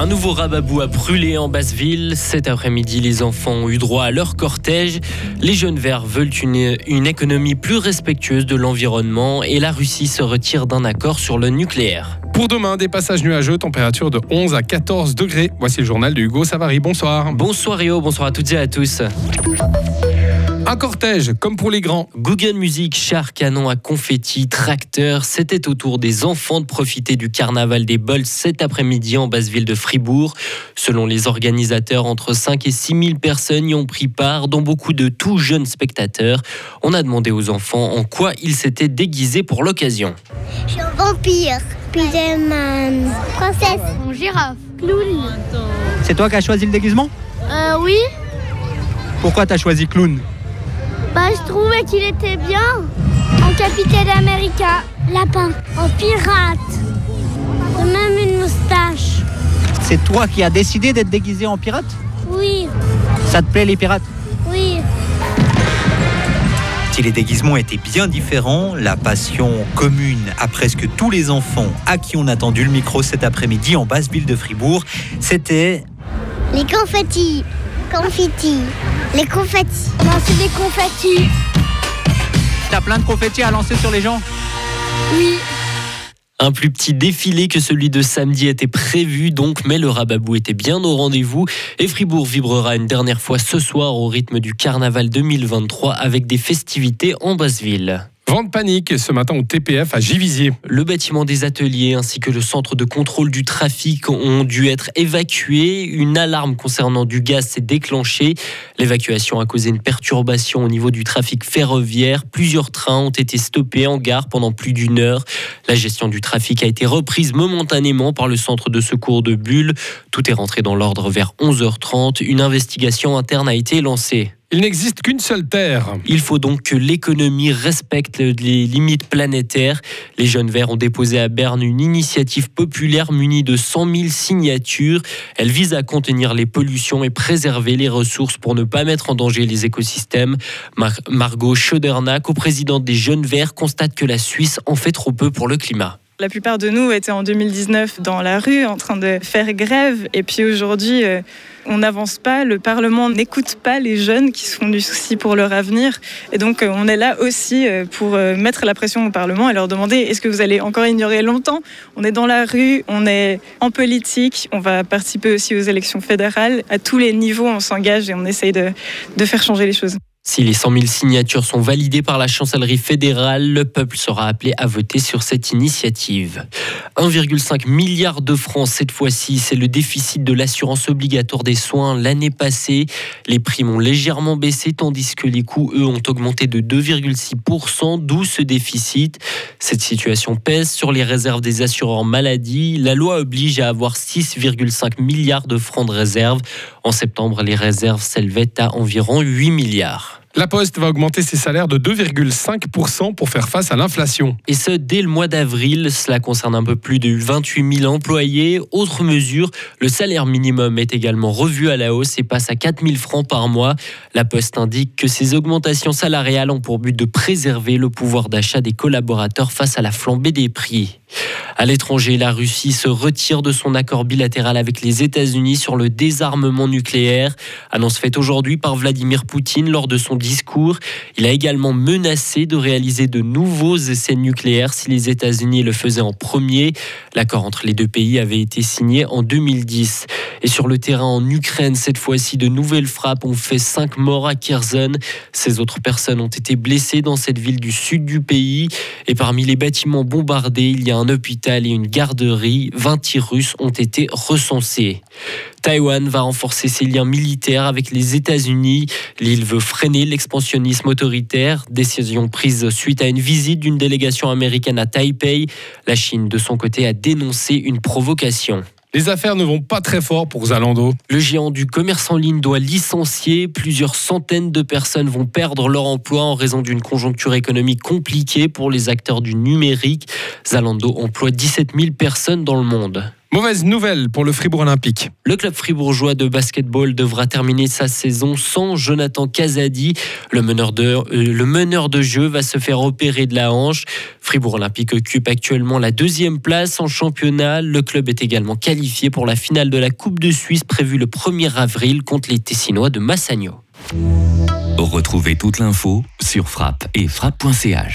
Un nouveau rababou a brûlé en Basse-Ville. Cet après-midi, les enfants ont eu droit à leur cortège. Les jeunes verts veulent une, une économie plus respectueuse de l'environnement et la Russie se retire d'un accord sur le nucléaire. Pour demain, des passages nuageux, température de 11 à 14 degrés. Voici le journal de Hugo Savary. Bonsoir. Bonsoir Rio, bonsoir à toutes et à tous. Un cortège, comme pour les grands. Google Music, char, canon à confetti, tracteur, c'était au tour des enfants de profiter du carnaval des bols cet après-midi en basse ville de Fribourg. Selon les organisateurs, entre 5 et 6 000 personnes y ont pris part, dont beaucoup de tout jeunes spectateurs. On a demandé aux enfants en quoi ils s'étaient déguisés pour l'occasion. Je suis un vampire. Puis j'aime une princesse. Mon girafe. Clown. C'est toi qui as choisi le déguisement? Euh, oui. Pourquoi t'as choisi clown? Bah, je trouvais qu'il était bien. En Capitaine America. Lapin. En pirate. Même une moustache. C'est toi qui as décidé d'être déguisé en pirate? Oui, Ça te plaît les pirates? Oui. Si les déguisements étaient bien différents, la passion commune à presque tous les enfants à qui on a tendu le micro cet après-midi en basse ville de Fribourg, c'était Les confettis. Confettis. Les confettis. Non, c'est des confettis. T'as plein de confettis à lancer sur les gens Oui. Un plus petit défilé que celui de samedi était prévu donc, mais le rababou était bien au rendez-vous et Fribourg vibrera une dernière fois ce soir au rythme du carnaval 2023 avec des festivités en Basse-Ville. Vente panique ce matin au TPF à Givisier. Le bâtiment des ateliers ainsi que le centre de contrôle du trafic ont dû être évacués. Une alarme concernant du gaz s'est déclenchée. L'évacuation a causé une perturbation au niveau du trafic ferroviaire. Plusieurs trains ont été stoppés en gare pendant plus d'une heure. La gestion du trafic a été reprise momentanément par le centre de secours de Bulle. Tout est rentré dans l'ordre vers 11h30. Une investigation interne a été lancée. Il n'existe qu'une seule Terre. Il faut donc que l'économie respecte les limites planétaires. Les Jeunes Verts ont déposé à Berne une initiative populaire munie de 100 000 signatures. Elle vise à contenir les pollutions et préserver les ressources pour ne pas mettre en danger les écosystèmes. Mar- Margot Schoderna, coprésidente des Jeunes Verts, constate que la Suisse en fait trop peu pour le climat. La plupart de nous étaient en 2019 dans la rue en train de faire grève. Et puis aujourd'hui euh, on n'avance pas, le Parlement n'écoute pas les jeunes qui se font du souci pour leur avenir. Et donc euh, on est là aussi euh, pour mettre la pression au Parlement et leur demander est-ce que vous allez encore ignorer longtemps? On est dans la rue, on est en politique, on va participer aussi aux élections fédérales, à tous les niveaux on s'engage et on essaye de, de faire changer les choses. Si les 100 000 signatures sont validées par la chancellerie fédérale, le peuple sera appelé à voter sur cette initiative. 1,5 milliard de francs cette fois-ci, c'est le déficit de l'assurance obligatoire des soins l'année passée. Les primes ont légèrement baissé tandis que les coûts, eux, ont augmenté de 2,6%, d'où ce déficit. Cette situation pèse sur les réserves des assureurs maladie. La loi oblige à avoir 6,5 milliards de francs de réserve. En septembre, les réserves s'élevaient à environ 8 milliards. La Poste va augmenter ses salaires de 2,5% pour faire face à l'inflation. Et ce, dès le mois d'avril, cela concerne un peu plus de 28 000 employés. Autre mesure, le salaire minimum est également revu à la hausse et passe à 4 000 francs par mois. La Poste indique que ces augmentations salariales ont pour but de préserver le pouvoir d'achat des collaborateurs face à la flambée des prix. À l'étranger, la Russie se retire de son accord bilatéral avec les États-Unis sur le désarmement nucléaire. Annonce faite aujourd'hui par Vladimir Poutine lors de son discours. Il a également menacé de réaliser de nouveaux essais nucléaires si les États-Unis le faisaient en premier. L'accord entre les deux pays avait été signé en 2010. Et sur le terrain en Ukraine, cette fois-ci, de nouvelles frappes ont fait cinq morts à Kherson. Ces autres personnes ont été blessées dans cette ville du sud du pays. Et parmi les bâtiments bombardés, il y a un hôpital et une garderie. 20 tirs russes ont été recensés. Taïwan va renforcer ses liens militaires avec les États-Unis. L'île veut freiner l'expansionnisme autoritaire. Décision prise suite à une visite d'une délégation américaine à Taipei. La Chine, de son côté, a dénoncé une provocation. Les affaires ne vont pas très fort pour Zalando. Le géant du commerce en ligne doit licencier. Plusieurs centaines de personnes vont perdre leur emploi en raison d'une conjoncture économique compliquée pour les acteurs du numérique. Zalando emploie 17 000 personnes dans le monde. Mauvaise nouvelle pour le Fribourg Olympique. Le club fribourgeois de basketball devra terminer sa saison sans Jonathan Casadi. Le meneur de, euh, le meneur de jeu va se faire opérer de la hanche. Fribourg Olympique occupe actuellement la deuxième place en championnat. Le club est également qualifié pour la finale de la Coupe de Suisse prévue le 1er avril contre les Tessinois de Massagno. Retrouvez toute l'info sur frappe et frappe.ch.